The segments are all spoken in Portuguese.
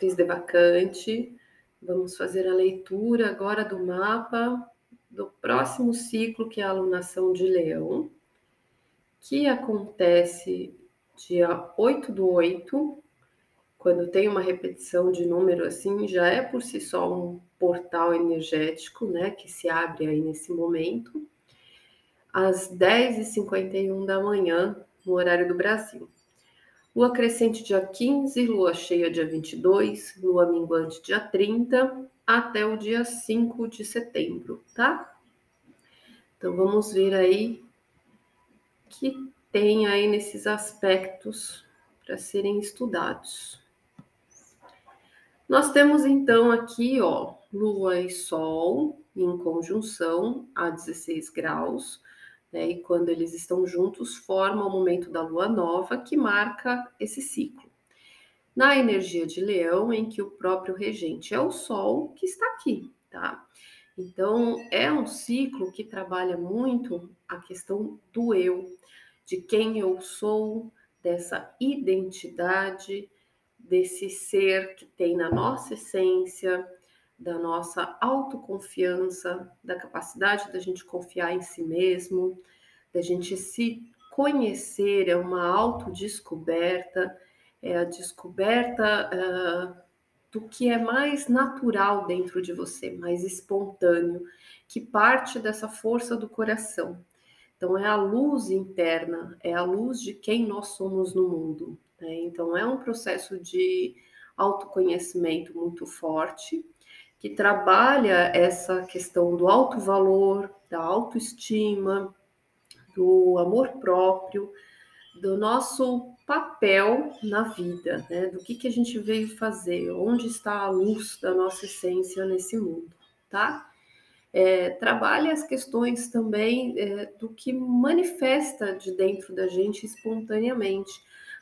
Cris Devacante. Vamos fazer a leitura agora do mapa do próximo ciclo, que é a alunação de Leão, que acontece dia 8 do 8, quando tem uma repetição de número assim, já é por si só um portal energético, né, que se abre aí nesse momento, às 10h51 da manhã, no horário do Brasil. Lua crescente dia 15, lua cheia dia 22, lua minguante dia 30, até o dia 5 de setembro, tá? Então vamos ver aí que tem aí nesses aspectos para serem estudados. Nós temos então aqui, ó, Lua e Sol em conjunção a 16 graus, né? E quando eles estão juntos, forma o momento da lua nova que marca esse ciclo. Na energia de Leão, em que o próprio regente é o Sol que está aqui, tá? Então, é um ciclo que trabalha muito a questão do eu, de quem eu sou, dessa identidade, desse ser que tem na nossa essência, da nossa autoconfiança, da capacidade da gente confiar em si mesmo, da gente se conhecer, é uma autodescoberta, é a descoberta uh, do que é mais natural dentro de você, mais espontâneo, que parte dessa força do coração. Então, é a luz interna, é a luz de quem nós somos no mundo. Né? Então, é um processo de autoconhecimento muito forte que trabalha essa questão do alto valor, da autoestima, do amor próprio, do nosso papel na vida, né? Do que, que a gente veio fazer, onde está a luz da nossa essência nesse mundo, tá? É, trabalha as questões também é, do que manifesta de dentro da gente espontaneamente,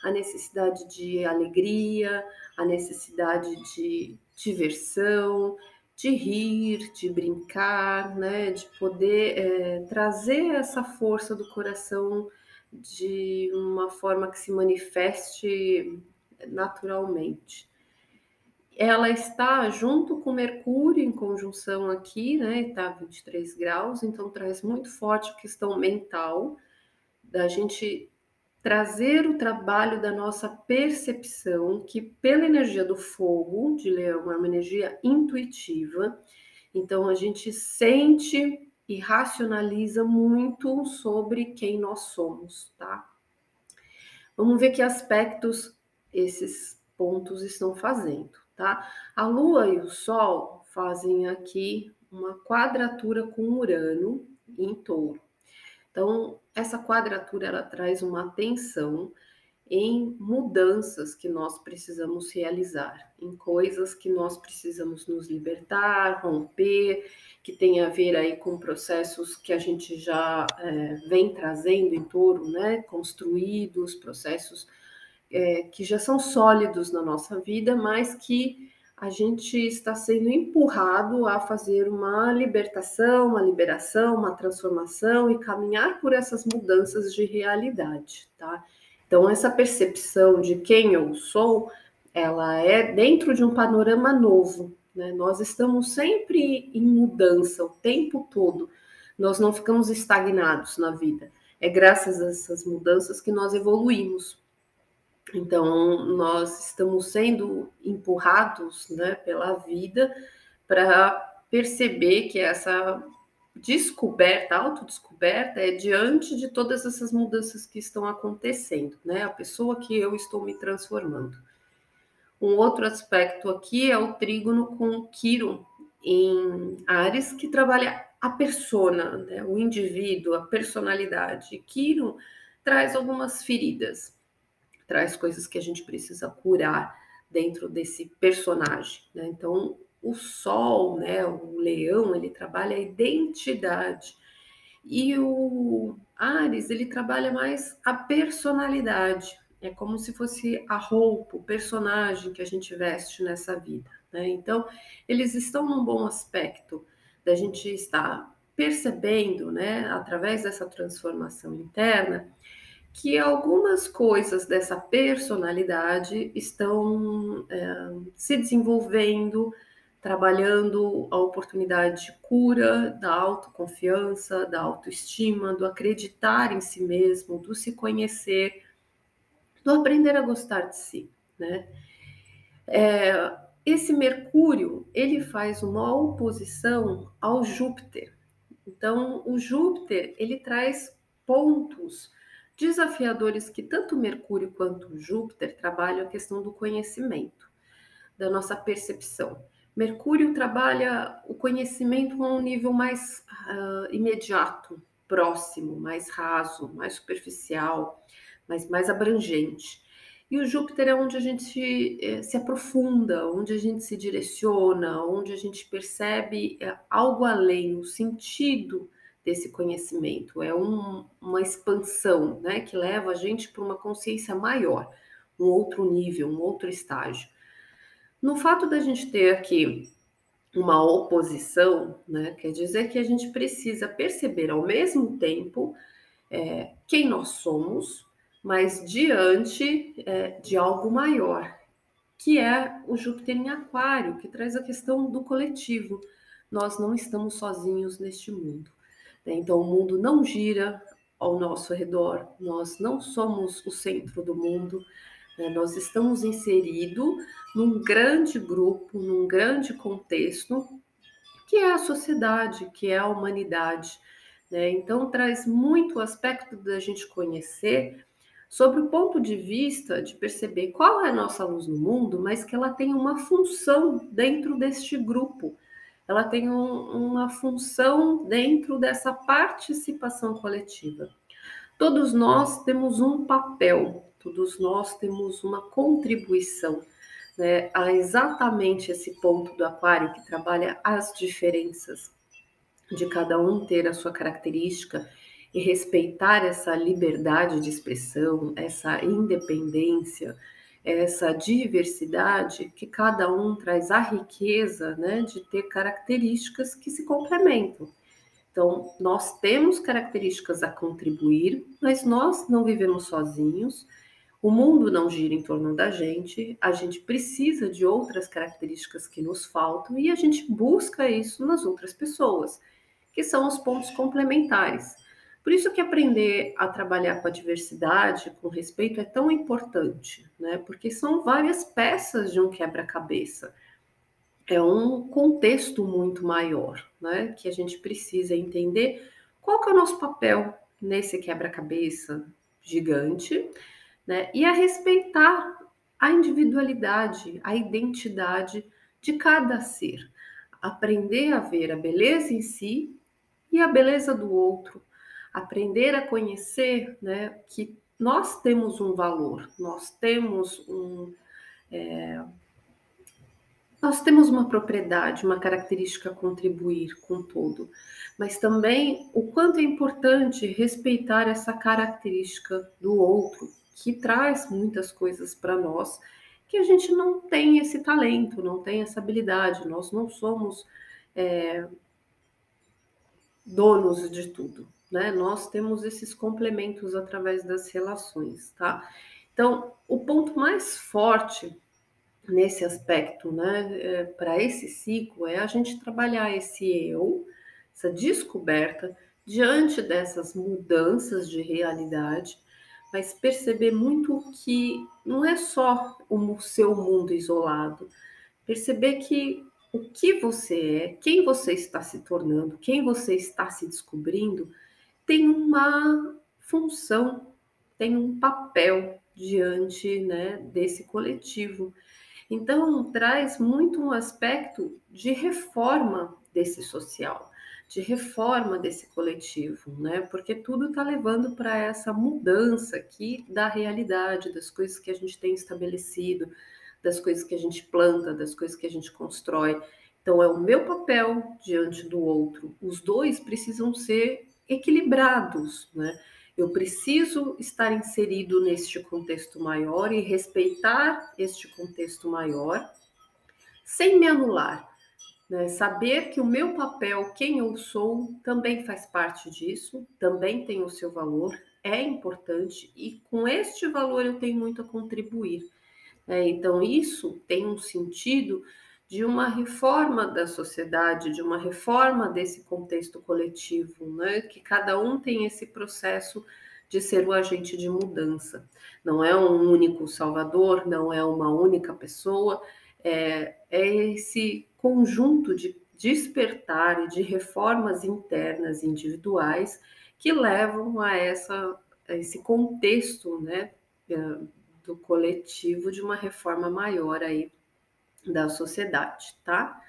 a necessidade de alegria, a necessidade de diversão, de rir, de brincar, né, de poder é, trazer essa força do coração de uma forma que se manifeste naturalmente. Ela está junto com Mercúrio em conjunção aqui, né? Está 23 graus, então traz muito forte a questão mental, da gente trazer o trabalho da nossa percepção, que pela energia do fogo de leão é uma energia intuitiva, então a gente sente e racionaliza muito sobre quem nós somos, tá? Vamos ver que aspectos esses pontos estão fazendo, tá? A Lua e o Sol fazem aqui uma quadratura com Urano em touro. Então, essa quadratura ela traz uma atenção em mudanças que nós precisamos realizar, em coisas que nós precisamos nos libertar, romper, que tem a ver aí com processos que a gente já é, vem trazendo em torno, né, construídos, processos é, que já são sólidos na nossa vida, mas que a gente está sendo empurrado a fazer uma libertação, uma liberação, uma transformação e caminhar por essas mudanças de realidade, tá? Então, essa percepção de quem eu sou, ela é dentro de um panorama novo, né? Nós estamos sempre em mudança o tempo todo, nós não ficamos estagnados na vida. É graças a essas mudanças que nós evoluímos. Então, nós estamos sendo empurrados né, pela vida para perceber que essa descoberta, autodescoberta, é diante de todas essas mudanças que estão acontecendo, né? A pessoa que eu estou me transformando. Um outro aspecto aqui é o trígono com Quirón em Ares, que trabalha a persona, né? o indivíduo, a personalidade. Quirón traz algumas feridas traz coisas que a gente precisa curar dentro desse personagem. Né? Então, o Sol, né, o Leão, ele trabalha a identidade. E o Ares, ele trabalha mais a personalidade. É como se fosse a roupa, o personagem que a gente veste nessa vida. Né? Então, eles estão num bom aspecto da gente estar percebendo, né, através dessa transformação interna, que algumas coisas dessa personalidade estão é, se desenvolvendo, trabalhando a oportunidade de cura da autoconfiança, da autoestima, do acreditar em si mesmo, do se conhecer, do aprender a gostar de si, né? É, esse Mercúrio ele faz uma oposição ao Júpiter. Então, o Júpiter ele traz pontos desafiadores que tanto Mercúrio quanto Júpiter trabalham a questão do conhecimento, da nossa percepção. Mercúrio trabalha o conhecimento a um nível mais uh, imediato, próximo, mais raso, mais superficial, mas mais abrangente. E o Júpiter é onde a gente eh, se aprofunda, onde a gente se direciona, onde a gente percebe eh, algo além, o sentido desse conhecimento. É um, uma expansão né, que leva a gente para uma consciência maior, um outro nível, um outro estágio. No fato da gente ter aqui uma oposição, né, quer dizer que a gente precisa perceber ao mesmo tempo é, quem nós somos, mas diante é, de algo maior, que é o Júpiter em Aquário, que traz a questão do coletivo. Nós não estamos sozinhos neste mundo. Né? Então, o mundo não gira ao nosso redor, nós não somos o centro do mundo, né? nós estamos inseridos num grande grupo, num grande contexto, que é a sociedade, que é a humanidade. Né? Então, traz muito o aspecto da gente conhecer sobre o ponto de vista de perceber qual é a nossa luz no mundo, mas que ela tem uma função dentro deste grupo. Ela tem um, uma função dentro dessa participação coletiva. Todos nós temos um papel, todos nós temos uma contribuição né, a exatamente esse ponto do aquário que trabalha as diferenças de cada um ter a sua característica e respeitar essa liberdade de expressão, essa independência, essa diversidade que cada um traz a riqueza né, de ter características que se complementam. Então, nós temos características a contribuir, mas nós não vivemos sozinhos, o mundo não gira em torno da gente, a gente precisa de outras características que nos faltam e a gente busca isso nas outras pessoas, que são os pontos complementares. Por isso que aprender a trabalhar com a diversidade, com respeito, é tão importante, né? Porque são várias peças de um quebra-cabeça. É um contexto muito maior, né? Que a gente precisa entender qual que é o nosso papel nesse quebra-cabeça gigante, né? E a respeitar a individualidade, a identidade de cada ser. Aprender a ver a beleza em si e a beleza do outro, aprender a conhecer né, que nós temos um valor, nós temos um. É, nós temos uma propriedade, uma característica a contribuir com todo, mas também o quanto é importante respeitar essa característica do outro, que traz muitas coisas para nós, que a gente não tem esse talento, não tem essa habilidade, nós não somos é, donos de tudo né? Nós temos esses complementos através das relações, tá? Então, o ponto mais forte nesse aspecto, né, é, para esse ciclo é a gente trabalhar esse eu, essa descoberta diante dessas mudanças de realidade, mas perceber muito que não é só o seu mundo isolado, perceber que o que você é, quem você está se tornando, quem você está se descobrindo, tem uma função, tem um papel diante né, desse coletivo. Então, traz muito um aspecto de reforma desse social, de reforma desse coletivo, né? Porque tudo está levando para essa mudança aqui da realidade, das coisas que a gente tem estabelecido, das coisas que a gente planta, das coisas que a gente constrói. Então, é o meu papel diante do outro. Os dois precisam ser equilibrados, né? Eu preciso estar inserido neste contexto maior e respeitar este contexto maior, sem me anular. Né? Saber que o meu papel, quem eu sou, também faz parte disso, também tem o seu valor, é importante e com este valor eu tenho muito a contribuir. É, então, isso tem um sentido de uma reforma da sociedade, de uma reforma desse contexto coletivo, né? que cada um tem esse processo de ser o agente de mudança. Não é um único salvador, não é uma única pessoa, é, é esse conjunto de despertar e de reformas internas individuais que levam a, essa, a esse contexto né, é, do coletivo de uma reforma maior aí da sociedade, tá?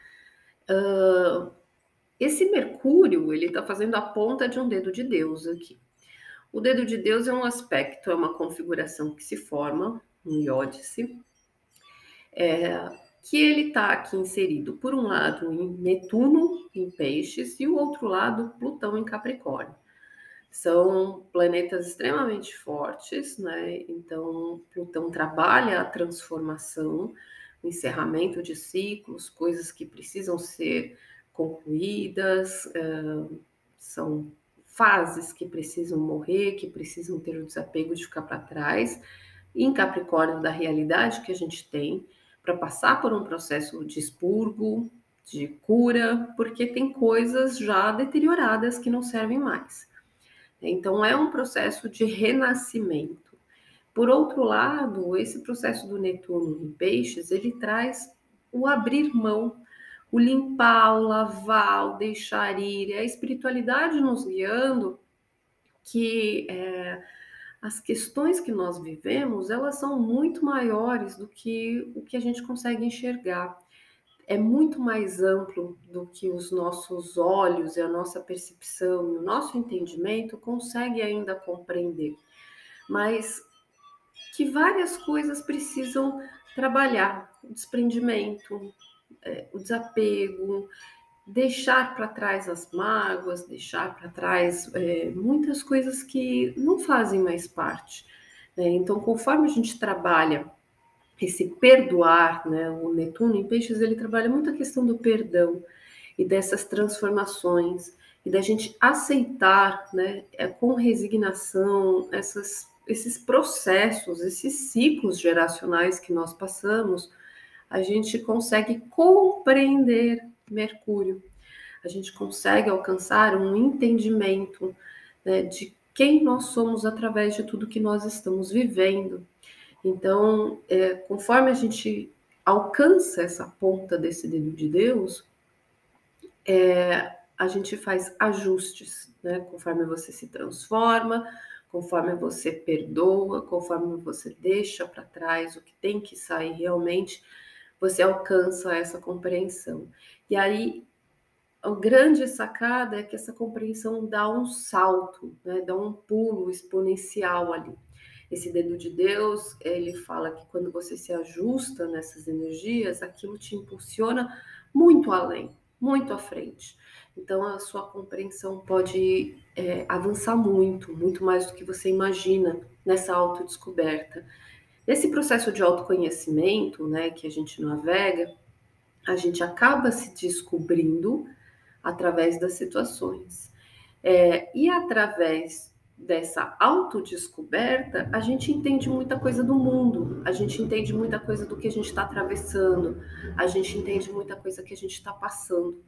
Uh, esse Mercúrio, ele está fazendo a ponta de um dedo de Deus aqui. O dedo de Deus é um aspecto, é uma configuração que se forma, um iódice, é, que ele está aqui inserido, por um lado, em Netuno, em Peixes, e o outro lado, Plutão, em Capricórnio. São planetas extremamente fortes, né? Então, Plutão trabalha a transformação, encerramento de ciclos, coisas que precisam ser concluídas, uh, são fases que precisam morrer, que precisam ter o desapego de ficar para trás, em Capricórnio da realidade que a gente tem, para passar por um processo de expurgo, de cura, porque tem coisas já deterioradas que não servem mais. Então é um processo de renascimento. Por outro lado, esse processo do Netuno em Peixes, ele traz o abrir mão, o limpar, o lavar, o deixar ir, é a espiritualidade nos guiando que é, as questões que nós vivemos, elas são muito maiores do que o que a gente consegue enxergar. É muito mais amplo do que os nossos olhos e a nossa percepção e o nosso entendimento consegue ainda compreender. Mas que várias coisas precisam trabalhar, o desprendimento, é, o desapego, deixar para trás as mágoas, deixar para trás é, muitas coisas que não fazem mais parte. Né? Então, conforme a gente trabalha esse perdoar, né? o Netuno em Peixes ele trabalha muito a questão do perdão e dessas transformações e da gente aceitar, né, é, com resignação essas, esses processos, esses ciclos geracionais que nós passamos, a gente consegue compreender Mercúrio. A gente consegue alcançar um entendimento né, de quem nós somos através de tudo que nós estamos vivendo. Então, é, conforme a gente alcança essa ponta desse dedo de Deus, é, a gente faz ajustes, né? Conforme você se transforma, conforme você perdoa, conforme você deixa para trás o que tem que sair realmente, você alcança essa compreensão. E aí, a grande sacada é que essa compreensão dá um salto, né? dá um pulo exponencial ali. Esse dedo de Deus, ele fala que quando você se ajusta nessas energias, aquilo te impulsiona muito além, muito à frente. Então, a sua compreensão pode é, avançar muito, muito mais do que você imagina nessa autodescoberta. Nesse processo de autoconhecimento, né, que a gente navega, a gente acaba se descobrindo através das situações. É, e através dessa autodescoberta, a gente entende muita coisa do mundo, a gente entende muita coisa do que a gente está atravessando, a gente entende muita coisa que a gente está passando.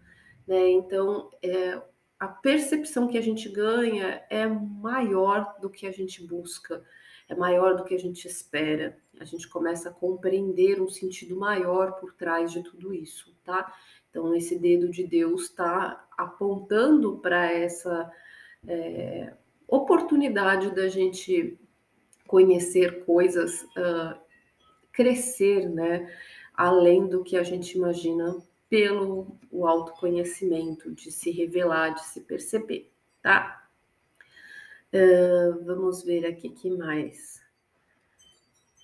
Né? Então, é, a percepção que a gente ganha é maior do que a gente busca é maior do que a gente espera. A gente começa a compreender um sentido maior por trás de tudo isso, tá? Então, esse dedo de Deus está apontando para essa é, oportunidade da gente conhecer coisas, uh, crescer, né? Além do que a gente imagina pelo o autoconhecimento, de se revelar, de se perceber, tá? Uh, vamos ver aqui que mais.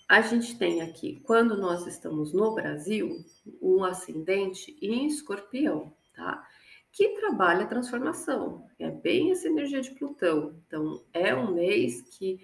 A gente tem aqui, quando nós estamos no Brasil, um ascendente em escorpião, tá? Que trabalha a transformação. É bem essa energia de Plutão. Então, é um mês que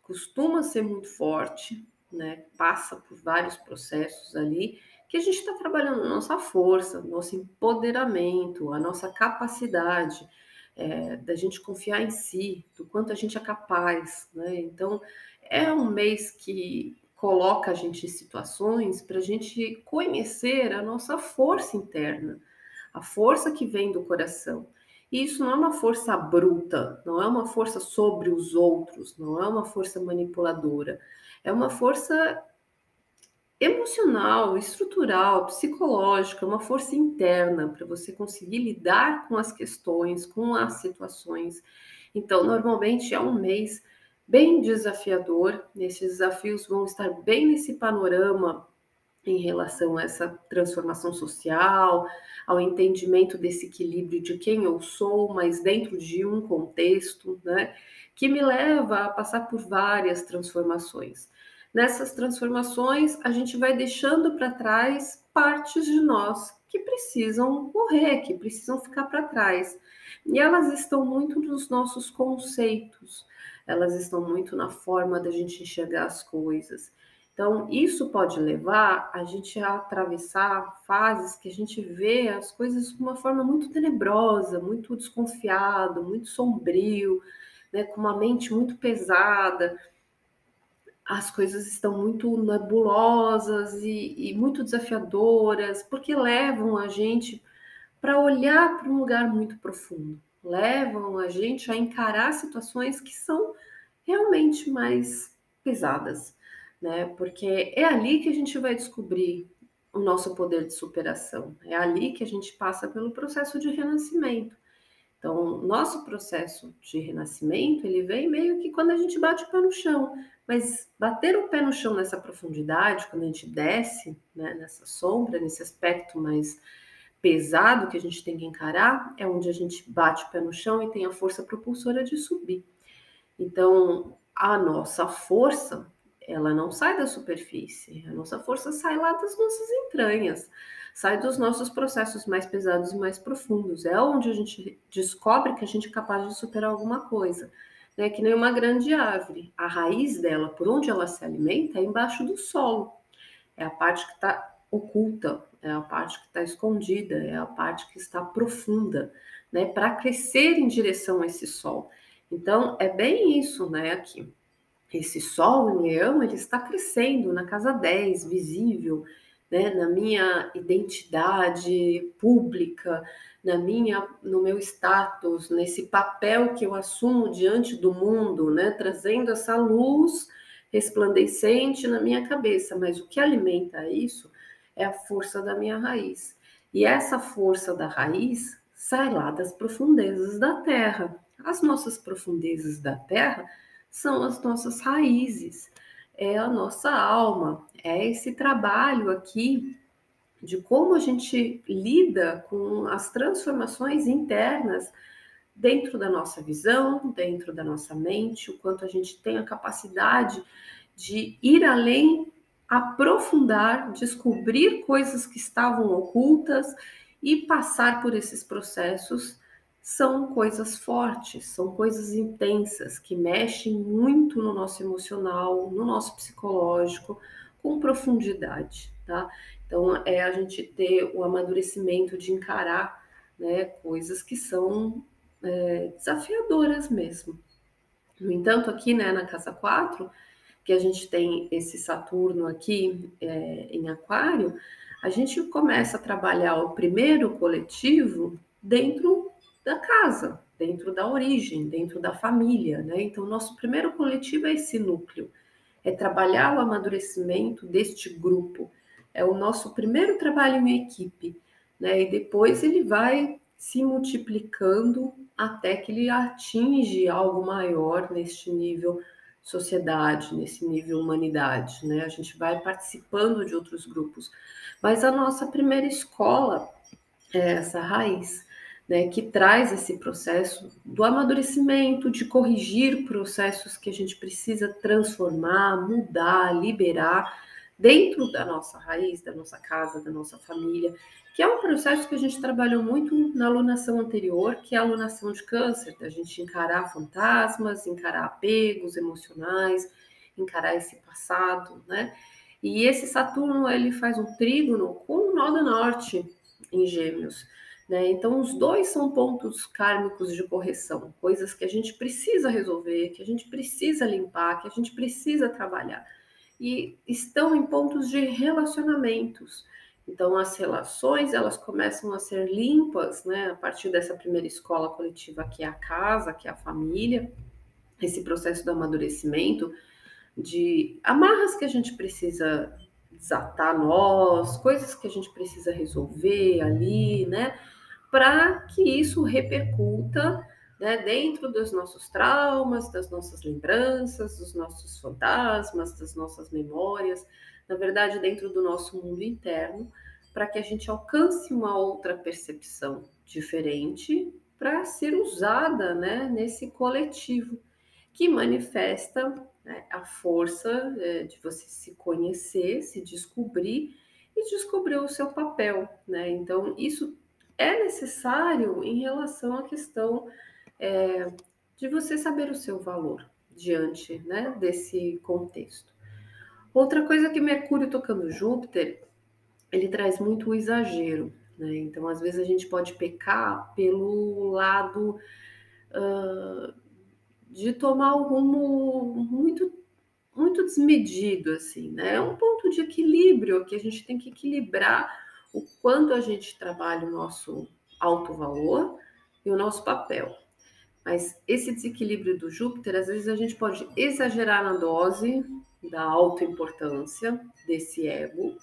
costuma ser muito forte, né? Passa por vários processos ali, que a gente está trabalhando nossa força, nosso empoderamento, a nossa capacidade é, da gente confiar em si, do quanto a gente é capaz, né? Então, é um mês que coloca a gente em situações para a gente conhecer a nossa força interna, a força que vem do coração. E isso não é uma força bruta, não é uma força sobre os outros, não é uma força manipuladora, é uma força emocional, estrutural, psicológica, uma força interna para você conseguir lidar com as questões, com as situações. Então, normalmente é um mês bem desafiador. Esses desafios vão estar bem nesse panorama em relação a essa transformação social, ao entendimento desse equilíbrio de quem eu sou, mas dentro de um contexto, né, que me leva a passar por várias transformações. Nessas transformações, a gente vai deixando para trás partes de nós que precisam morrer, que precisam ficar para trás. E elas estão muito nos nossos conceitos, elas estão muito na forma da gente enxergar as coisas. Então, isso pode levar a gente a atravessar fases que a gente vê as coisas de uma forma muito tenebrosa, muito desconfiado, muito sombrio, né, com uma mente muito pesada as coisas estão muito nebulosas e, e muito desafiadoras, porque levam a gente para olhar para um lugar muito profundo, levam a gente a encarar situações que são realmente mais pesadas, né? Porque é ali que a gente vai descobrir o nosso poder de superação, é ali que a gente passa pelo processo de renascimento. Então, nosso processo de renascimento, ele vem meio que quando a gente bate o pé no chão, mas bater o pé no chão nessa profundidade, quando a gente desce né, nessa sombra, nesse aspecto mais pesado que a gente tem que encarar, é onde a gente bate o pé no chão e tem a força propulsora de subir. Então, a nossa força, ela não sai da superfície, a nossa força sai lá das nossas entranhas, sai dos nossos processos mais pesados e mais profundos. É onde a gente descobre que a gente é capaz de superar alguma coisa né, que nem uma grande árvore. A raiz dela, por onde ela se alimenta, é embaixo do solo. É a parte que está oculta, é a parte que está escondida, é a parte que está profunda, né, para crescer em direção a esse sol. Então, é bem isso, né, aqui. Esse sol em leão, ele está crescendo na casa 10, visível, né, na minha identidade pública, na minha, no meu status, nesse papel que eu assumo diante do mundo, né, trazendo essa luz resplandecente na minha cabeça. Mas o que alimenta isso é a força da minha raiz. E essa força da raiz sai lá das profundezas da terra. As nossas profundezas da terra são as nossas raízes, é a nossa alma, é esse trabalho aqui de como a gente lida com as transformações internas dentro da nossa visão, dentro da nossa mente, o quanto a gente tem a capacidade de ir além, aprofundar, descobrir coisas que estavam ocultas e passar por esses processos são coisas fortes, são coisas intensas que mexem muito no nosso emocional, no nosso psicológico, com profundidade, tá? Então, é a gente ter o amadurecimento de encarar né, coisas que são é, desafiadoras mesmo. No entanto, aqui né, na casa 4, que a gente tem esse Saturno aqui é, em Aquário, a gente começa a trabalhar o primeiro coletivo dentro da casa, dentro da origem, dentro da família, né? Então, nosso primeiro coletivo é esse núcleo, é trabalhar o amadurecimento deste grupo é o nosso primeiro trabalho em equipe, né? E depois ele vai se multiplicando até que ele atinge algo maior neste nível sociedade, nesse nível humanidade, né? A gente vai participando de outros grupos, mas a nossa primeira escola é essa raiz, né, que traz esse processo do amadurecimento, de corrigir processos que a gente precisa transformar, mudar, liberar dentro da nossa raiz, da nossa casa, da nossa família, que é um processo que a gente trabalhou muito na alunação anterior, que é a alunação de câncer, da gente encarar fantasmas, encarar apegos emocionais, encarar esse passado, né? E esse Saturno, ele faz um trígono com o nó do norte em Gêmeos, Né? Então, os dois são pontos kármicos de correção, coisas que a gente precisa resolver, que a gente precisa limpar, que a gente precisa trabalhar. E estão em pontos de relacionamentos. Então, as relações elas começam a ser limpas, né, a partir dessa primeira escola coletiva que é a casa, que é a família, esse processo do amadurecimento, de amarras que a gente precisa desatar nós, coisas que a gente precisa resolver ali, né? Para que isso repercuta né, dentro dos nossos traumas, das nossas lembranças, dos nossos fantasmas, das nossas memórias, na verdade, dentro do nosso mundo interno, para que a gente alcance uma outra percepção diferente para ser usada né, nesse coletivo que manifesta né, a força é, de você se conhecer, se descobrir e descobrir o seu papel. Né? Então, isso é necessário em relação à questão é, de você saber o seu valor diante né, desse contexto. Outra coisa que Mercúrio tocando Júpiter, ele traz muito o exagero. Né? Então, às vezes, a gente pode pecar pelo lado uh, de tomar um rumo muito, muito desmedido, assim, né? É um ponto de equilíbrio que a gente tem que equilibrar o quanto a gente trabalha o nosso alto valor e o nosso papel. Mas esse desequilíbrio do Júpiter, às vezes a gente pode exagerar na dose da autoimportância desse ego,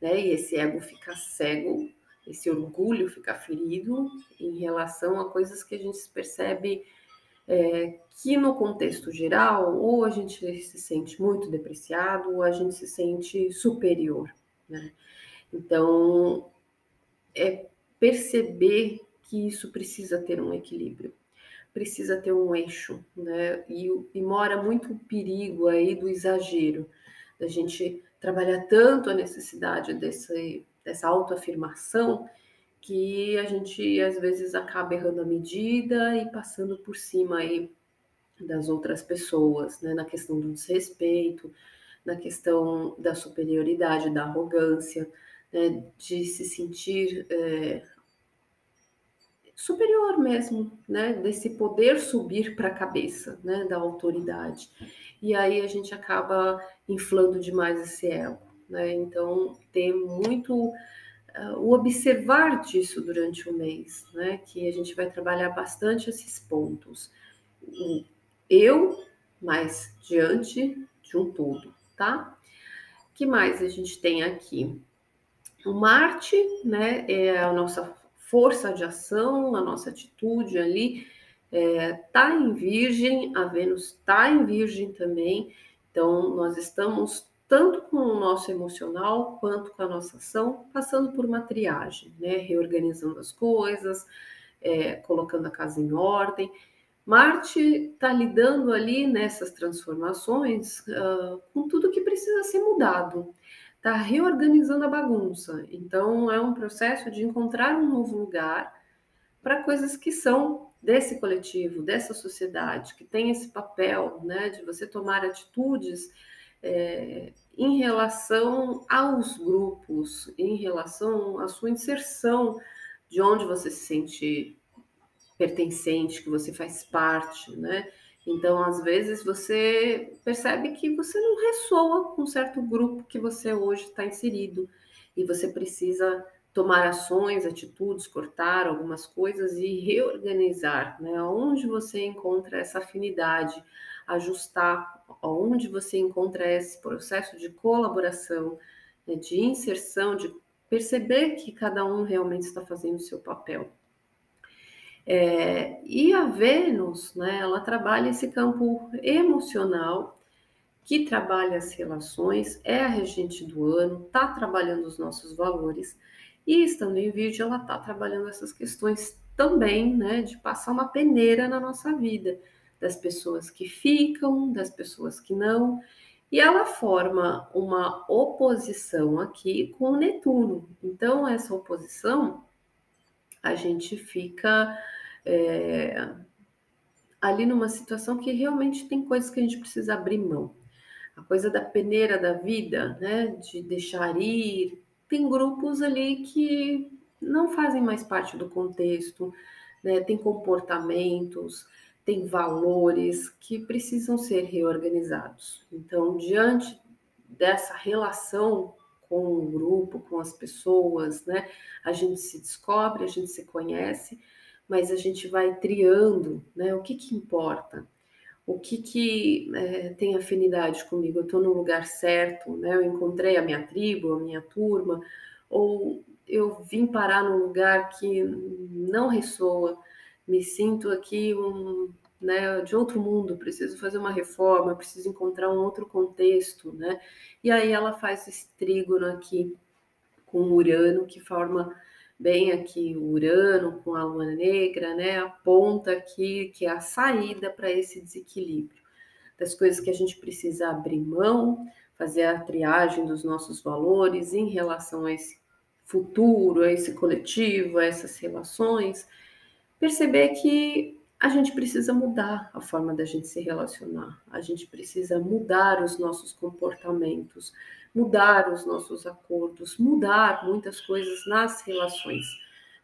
né? E esse ego fica cego, esse orgulho fica ferido em relação a coisas que a gente percebe é, que no contexto geral, ou a gente se sente muito depreciado, ou a gente se sente superior, né? Então, é perceber que isso precisa ter um equilíbrio, precisa ter um eixo, né? E, e mora muito o perigo aí do exagero, da gente trabalhar tanto a necessidade desse, dessa autoafirmação que a gente às vezes acaba errando a medida e passando por cima aí das outras pessoas, né? Na questão do desrespeito, na questão da superioridade, da arrogância né, de se sentir é, superior mesmo, né, desse poder subir para a cabeça, né, da autoridade. E aí a gente acaba inflando demais esse ego, né? Então tem muito uh, o observar disso durante o mês, né? Que a gente vai trabalhar bastante esses pontos. Eu, mas diante de um todo, tá? que mais a gente tem aqui? Marte, né, é a nossa força de ação, a nossa atitude ali, é, tá em Virgem, a Vênus tá em Virgem também. Então, nós estamos tanto com o nosso emocional quanto com a nossa ação, passando por uma triagem, né? Reorganizando as coisas, é, colocando a casa em ordem. Marte está lidando ali nessas transformações uh, com tudo que precisa ser mudado está reorganizando a bagunça. Então, é um processo de encontrar um novo lugar para coisas que são desse coletivo, dessa sociedade, que tem esse papel né, de você tomar atitudes é, em relação aos grupos, em relação à sua inserção, de onde você se sente pertencente, que você faz parte, né? Então, às vezes, você percebe que você não ressoa com um certo grupo que você hoje está inserido e você precisa tomar ações, atitudes, cortar algumas coisas e reorganizar, né? Onde você encontra essa afinidade, ajustar, onde você encontra esse processo de colaboração, né? de inserção, de perceber que cada um realmente está fazendo o seu papel. É, e a Vênus, né, ela trabalha esse campo emocional, que trabalha as relações, é a regente do ano, está trabalhando os nossos valores, e estando em Virgem, ela está trabalhando essas questões também, né, de passar uma peneira na nossa vida, das pessoas que ficam, das pessoas que não, e ela forma uma oposição aqui com Netuno. Então, essa oposição, a gente fica é, ali numa situação que realmente tem coisas que a gente precisa abrir mão. A coisa da peneira da vida, né, de deixar ir. Tem grupos ali que não fazem mais parte do contexto, né? Tem comportamentos, tem valores que precisam ser reorganizados. Então, diante dessa relação com o grupo, com as pessoas, né? A gente se descobre, a gente se conhece, mas a gente vai triando, né? O que que importa? O que que é, tem afinidade comigo? Eu estou no lugar certo, né? Eu encontrei a minha tribo, a minha turma, ou eu vim parar num lugar que não ressoa, me sinto aqui um, né, de outro mundo, preciso fazer uma reforma, preciso encontrar um outro contexto, né? E aí ela faz esse trígono aqui com Urano, que forma bem aqui o Urano com a Lua Negra, né? A ponta aqui, que é a saída para esse desequilíbrio, das coisas que a gente precisa abrir mão, fazer a triagem dos nossos valores em relação a esse futuro, a esse coletivo, a essas relações, perceber que a gente precisa mudar a forma da gente se relacionar, a gente precisa mudar os nossos comportamentos, mudar os nossos acordos, mudar muitas coisas nas relações.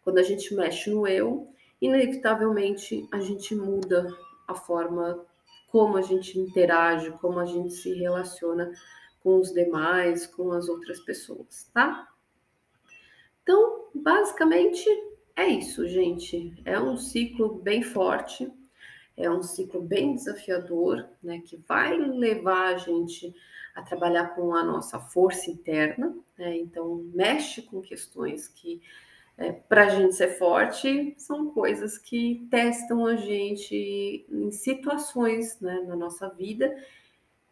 Quando a gente mexe no eu, inevitavelmente a gente muda a forma como a gente interage, como a gente se relaciona com os demais, com as outras pessoas, tá? Então, basicamente, é isso, gente. É um ciclo bem forte, é um ciclo bem desafiador, né? Que vai levar a gente a trabalhar com a nossa força interna, né? Então, mexe com questões que, é, para a gente ser forte, são coisas que testam a gente em situações né, na nossa vida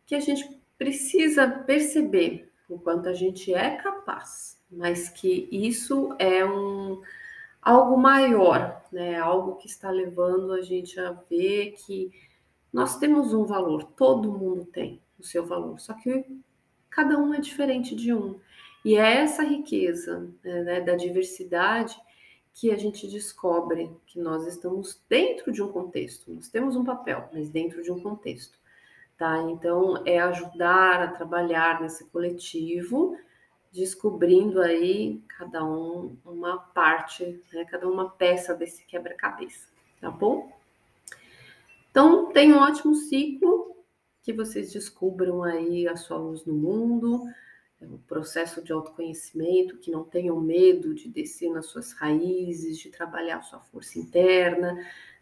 que a gente precisa perceber o quanto a gente é capaz, mas que isso é um algo maior, né? Algo que está levando a gente a ver que nós temos um valor, todo mundo tem o seu valor, só que cada um é diferente de um. E é essa riqueza né, da diversidade que a gente descobre que nós estamos dentro de um contexto, nós temos um papel, mas dentro de um contexto, tá? Então é ajudar a trabalhar nesse coletivo descobrindo aí cada um uma parte, né, cada uma peça desse quebra-cabeça, tá bom? Então, tem um ótimo ciclo que vocês descubram aí a sua luz no mundo, é um processo de autoconhecimento, que não tenham medo de descer nas suas raízes, de trabalhar a sua força interna,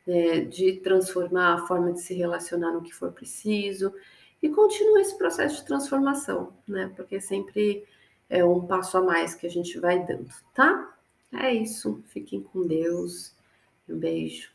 é, de transformar a forma de se relacionar no que for preciso, e continue esse processo de transformação, né? Porque sempre é um passo a mais que a gente vai dando, tá? É isso. Fiquem com Deus. Um beijo.